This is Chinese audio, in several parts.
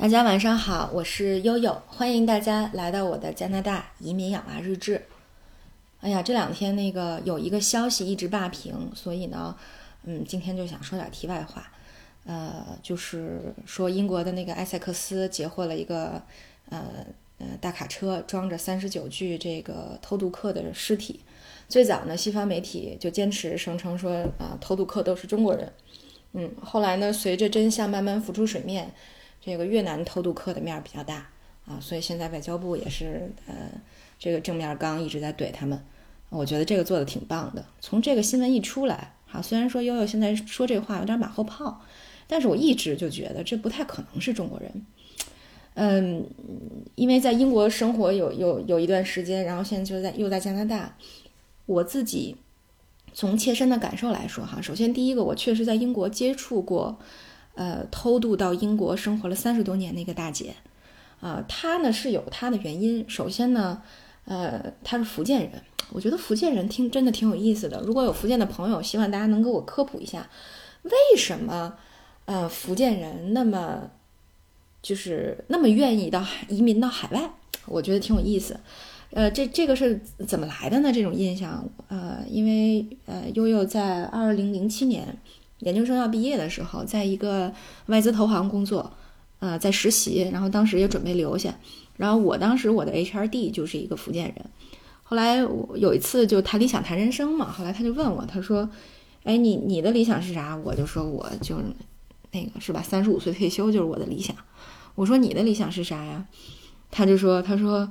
大家晚上好，我是悠悠，欢迎大家来到我的加拿大移民养娃日志。哎呀，这两天那个有一个消息一直霸屏，所以呢，嗯，今天就想说点题外话。呃，就是说英国的那个埃塞克斯截获了一个呃呃大卡车，装着三十九具这个偷渡客的尸体。最早呢，西方媒体就坚持声称说啊，偷渡客都是中国人。嗯，后来呢，随着真相慢慢浮出水面。这个越南偷渡客的面儿比较大啊，所以现在外交部也是呃，这个正面刚一直在怼他们。我觉得这个做的挺棒的。从这个新闻一出来，哈，虽然说悠悠现在说这话有点马后炮，但是我一直就觉得这不太可能是中国人。嗯，因为在英国生活有有有一段时间，然后现在就在又在加拿大，我自己从切身的感受来说，哈，首先第一个，我确实在英国接触过。呃，偷渡到英国生活了三十多年的一个大姐，啊，她呢是有她的原因。首先呢，呃，她是福建人，我觉得福建人听真的挺有意思的。如果有福建的朋友，希望大家能给我科普一下，为什么呃福建人那么就是那么愿意到移民到海外？我觉得挺有意思。呃，这这个是怎么来的呢？这种印象，呃，因为呃悠悠在二零零七年。研究生要毕业的时候，在一个外资投行工作，呃，在实习，然后当时也准备留下，然后我当时我的 HRD 就是一个福建人，后来我有一次就谈理想谈人生嘛，后来他就问我，他说，哎，你你的理想是啥？我就说我就那个是吧，三十五岁退休就是我的理想。我说你的理想是啥呀？他就说，他说，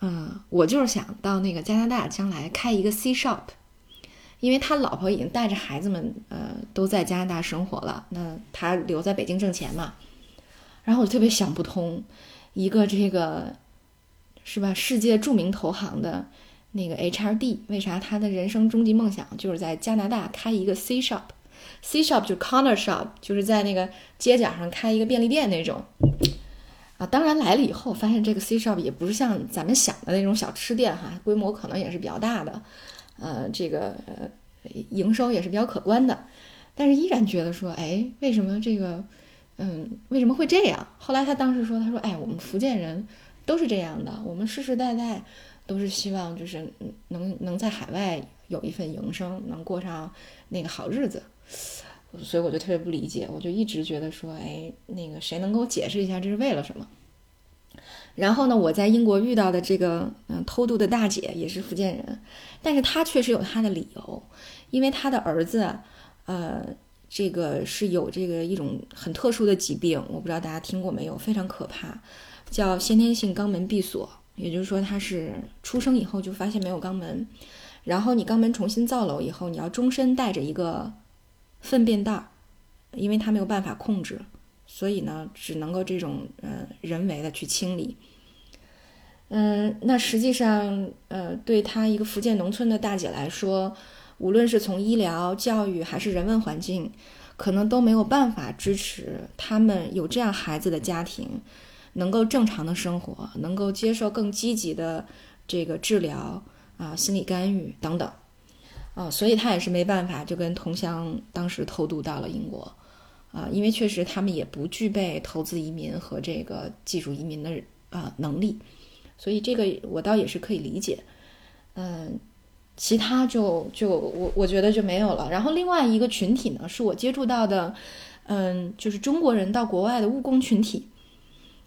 嗯，我就是想到那个加拿大将来开一个 C shop。因为他老婆已经带着孩子们，呃，都在加拿大生活了，那他留在北京挣钱嘛。然后我特别想不通，一个这个是吧，世界著名投行的那个 HRD，为啥他的人生终极梦想就是在加拿大开一个 C shop？C shop 就 corner shop，就是在那个街角上开一个便利店那种。啊，当然来了以后，发现这个 C shop 也不是像咱们想的那种小吃店哈，规模可能也是比较大的。呃，这个呃，营收也是比较可观的，但是依然觉得说，哎，为什么这个，嗯，为什么会这样？后来他当时说，他说，哎，我们福建人都是这样的，我们世世代代都是希望就是能能在海外有一份营生，能过上那个好日子，所以我就特别不理解，我就一直觉得说，哎，那个谁能给我解释一下这是为了什么？然后呢，我在英国遇到的这个嗯偷渡的大姐也是福建人，但是她确实有她的理由，因为她的儿子，呃，这个是有这个一种很特殊的疾病，我不知道大家听过没有，非常可怕，叫先天性肛门闭锁，也就是说他是出生以后就发现没有肛门，然后你肛门重新造瘘以后，你要终身带着一个粪便袋儿，因为他没有办法控制。所以呢，只能够这种呃人为的去清理。嗯，那实际上呃，对他一个福建农村的大姐来说，无论是从医疗、教育还是人文环境，可能都没有办法支持他们有这样孩子的家庭能够正常的生活，能够接受更积极的这个治疗啊、心理干预等等啊，所以他也是没办法，就跟同乡当时偷渡到了英国。啊，因为确实他们也不具备投资移民和这个技术移民的啊能力，所以这个我倒也是可以理解。嗯，其他就就我我觉得就没有了。然后另外一个群体呢，是我接触到的，嗯，就是中国人到国外的务工群体。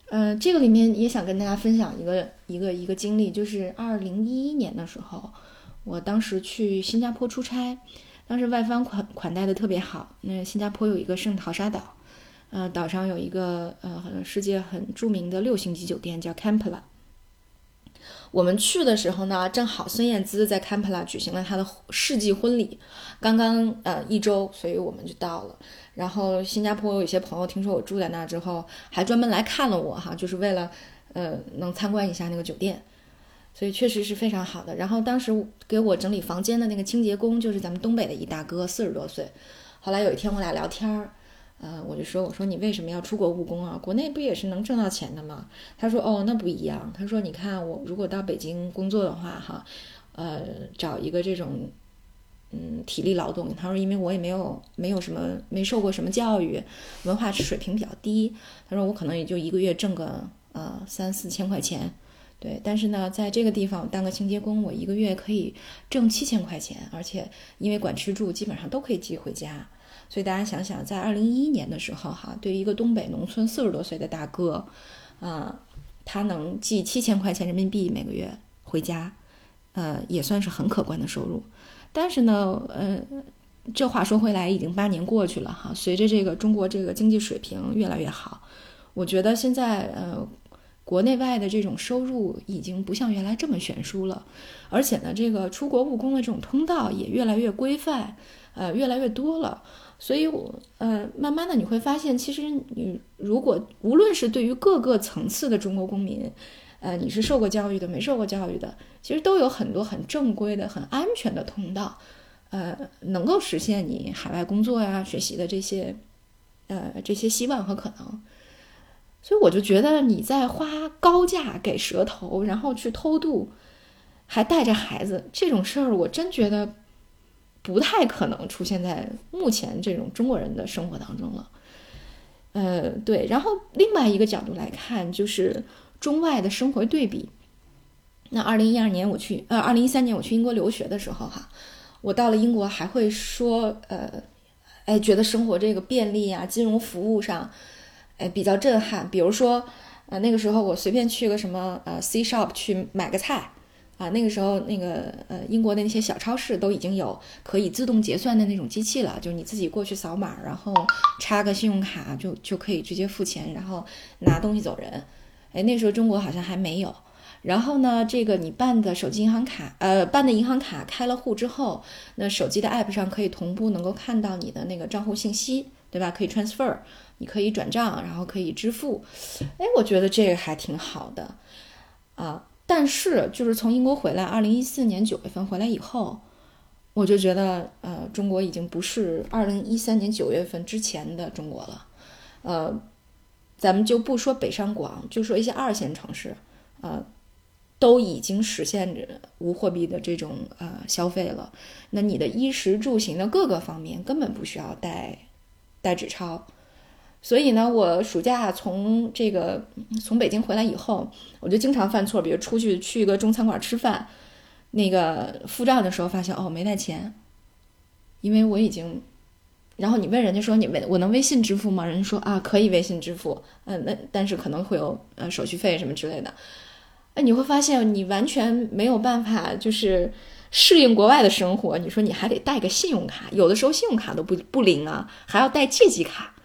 嗯，这个里面也想跟大家分享一个一个一个经历，就是二零一一年的时候，我当时去新加坡出差。当时外方款款待的特别好。那新加坡有一个圣淘沙岛，呃，岛上有一个呃世界很著名的六星级酒店叫 Campla。我们去的时候呢，正好孙燕姿在 Campla 举行了她的世纪婚礼，刚刚呃一周，所以我们就到了。然后新加坡有一些朋友听说我住在那之后，还专门来看了我哈，就是为了呃能参观一下那个酒店。所以确实是非常好的。然后当时给我整理房间的那个清洁工就是咱们东北的一大哥，四十多岁。后来有一天我俩聊天儿，呃，我就说我说你为什么要出国务工啊？国内不也是能挣到钱的吗？他说哦，那不一样。他说你看我如果到北京工作的话，哈，呃，找一个这种嗯，体力劳动。他说，因为我也没有没有什么没受过什么教育，文化水平比较低。他说，我可能也就一个月挣个呃三四千块钱。对，但是呢，在这个地方当个清洁工，我一个月可以挣七千块钱，而且因为管吃住，基本上都可以寄回家。所以大家想想，在二零一一年的时候，哈，对于一个东北农村四十多岁的大哥，啊，他能寄七千块钱人民币每个月回家，呃，也算是很可观的收入。但是呢，呃，这话说回来，已经八年过去了，哈，随着这个中国这个经济水平越来越好，我觉得现在，呃。国内外的这种收入已经不像原来这么悬殊了，而且呢，这个出国务工的这种通道也越来越规范，呃，越来越多了。所以，我呃，慢慢的你会发现，其实你如果无论是对于各个层次的中国公民，呃，你是受过教育的，没受过教育的，其实都有很多很正规的、很安全的通道，呃，能够实现你海外工作呀、学习的这些，呃，这些希望和可能。所以我就觉得你在花高价给蛇头，然后去偷渡，还带着孩子这种事儿，我真觉得不太可能出现在目前这种中国人的生活当中了。呃，对。然后另外一个角度来看，就是中外的生活对比。那二零一二年我去，呃，二零一三年我去英国留学的时候，哈，我到了英国还会说，呃，哎，觉得生活这个便利啊，金融服务上。哎，比较震撼。比如说，呃，那个时候我随便去个什么呃 C shop 去买个菜，啊，那个时候那个呃英国的那些小超市都已经有可以自动结算的那种机器了，就是你自己过去扫码，然后插个信用卡就就可以直接付钱，然后拿东西走人。哎，那时候中国好像还没有。然后呢，这个你办的手机银行卡，呃，办的银行卡开了户之后，那手机的 app 上可以同步能够看到你的那个账户信息，对吧？可以 transfer。你可以转账，然后可以支付，哎，我觉得这个还挺好的啊。但是就是从英国回来，二零一四年九月份回来以后，我就觉得，呃，中国已经不是二零一三年九月份之前的中国了。呃，咱们就不说北上广，就说一些二线城市，呃，都已经实现着无货币的这种呃消费了。那你的衣食住行的各个方面根本不需要带带纸钞。所以呢，我暑假从这个从北京回来以后，我就经常犯错，比如出去去一个中餐馆吃饭，那个付账的时候发现哦没带钱，因为我已经，然后你问人家说你微我能微信支付吗？人家说啊可以微信支付，嗯那但是可能会有呃手续费什么之类的，哎你会发现你完全没有办法就是适应国外的生活，你说你还得带个信用卡，有的时候信用卡都不不灵啊，还要带借记卡。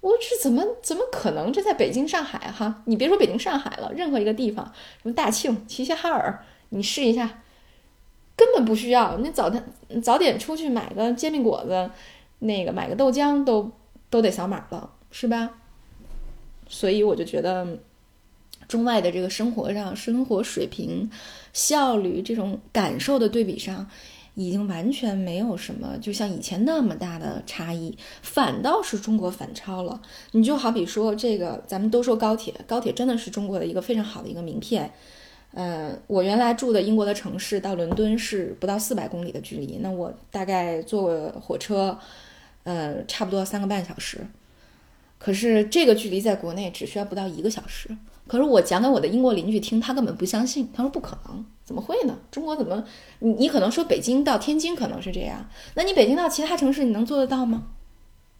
我这怎么怎么可能？这在北京、上海哈，你别说北京、上海了，任何一个地方，什么大庆、齐齐哈尔，你试一下，根本不需要。你早点早点出去买个煎饼果子，那个买个豆浆都都得扫码了，是吧？所以我就觉得，中外的这个生活上、生活水平、效率这种感受的对比上。已经完全没有什么，就像以前那么大的差异，反倒是中国反超了。你就好比说这个，咱们都说高铁，高铁真的是中国的一个非常好的一个名片。嗯，我原来住的英国的城市到伦敦是不到四百公里的距离，那我大概坐火车，呃，差不多三个半小时。可是这个距离在国内只需要不到一个小时。可是我讲给我的英国邻居听，他根本不相信，他说不可能，怎么会呢？中国怎么？你你可能说北京到天津可能是这样，那你北京到其他城市你能做得到吗？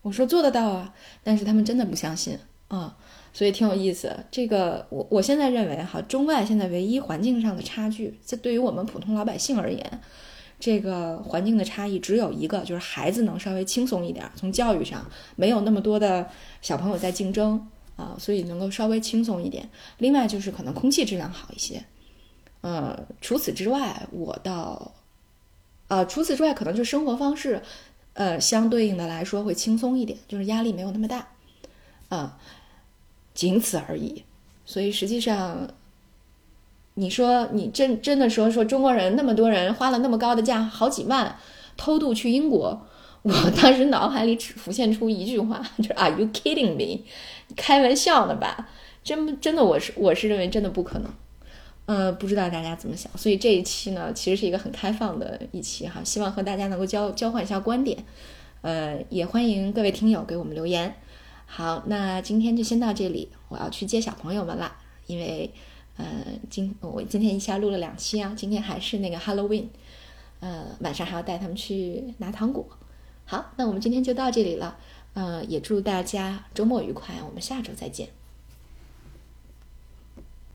我说做得到啊，但是他们真的不相信啊，所以挺有意思。这个我我现在认为哈，中外现在唯一环境上的差距，这对于我们普通老百姓而言，这个环境的差异只有一个，就是孩子能稍微轻松一点，从教育上没有那么多的小朋友在竞争。啊，所以能够稍微轻松一点。另外就是可能空气质量好一些。呃，除此之外，我倒，呃，除此之外，可能就生活方式，呃，相对应的来说会轻松一点，就是压力没有那么大。啊，仅此而已。所以实际上，你说你真真的说说中国人那么多人花了那么高的价，好几万偷渡去英国。我当时脑海里只浮现出一句话，就是 “Are you kidding me？” 开玩笑呢吧？真真的，我是我是认为真的不可能，呃，不知道大家怎么想，所以这一期呢，其实是一个很开放的一期哈，希望和大家能够交交换一下观点，呃，也欢迎各位听友给我们留言。好，那今天就先到这里，我要去接小朋友们了，因为呃，今我今天一下录了两期啊，今天还是那个 Halloween，呃，晚上还要带他们去拿糖果。好，那我们今天就到这里了，呃，也祝大家周末愉快，我们下周再见。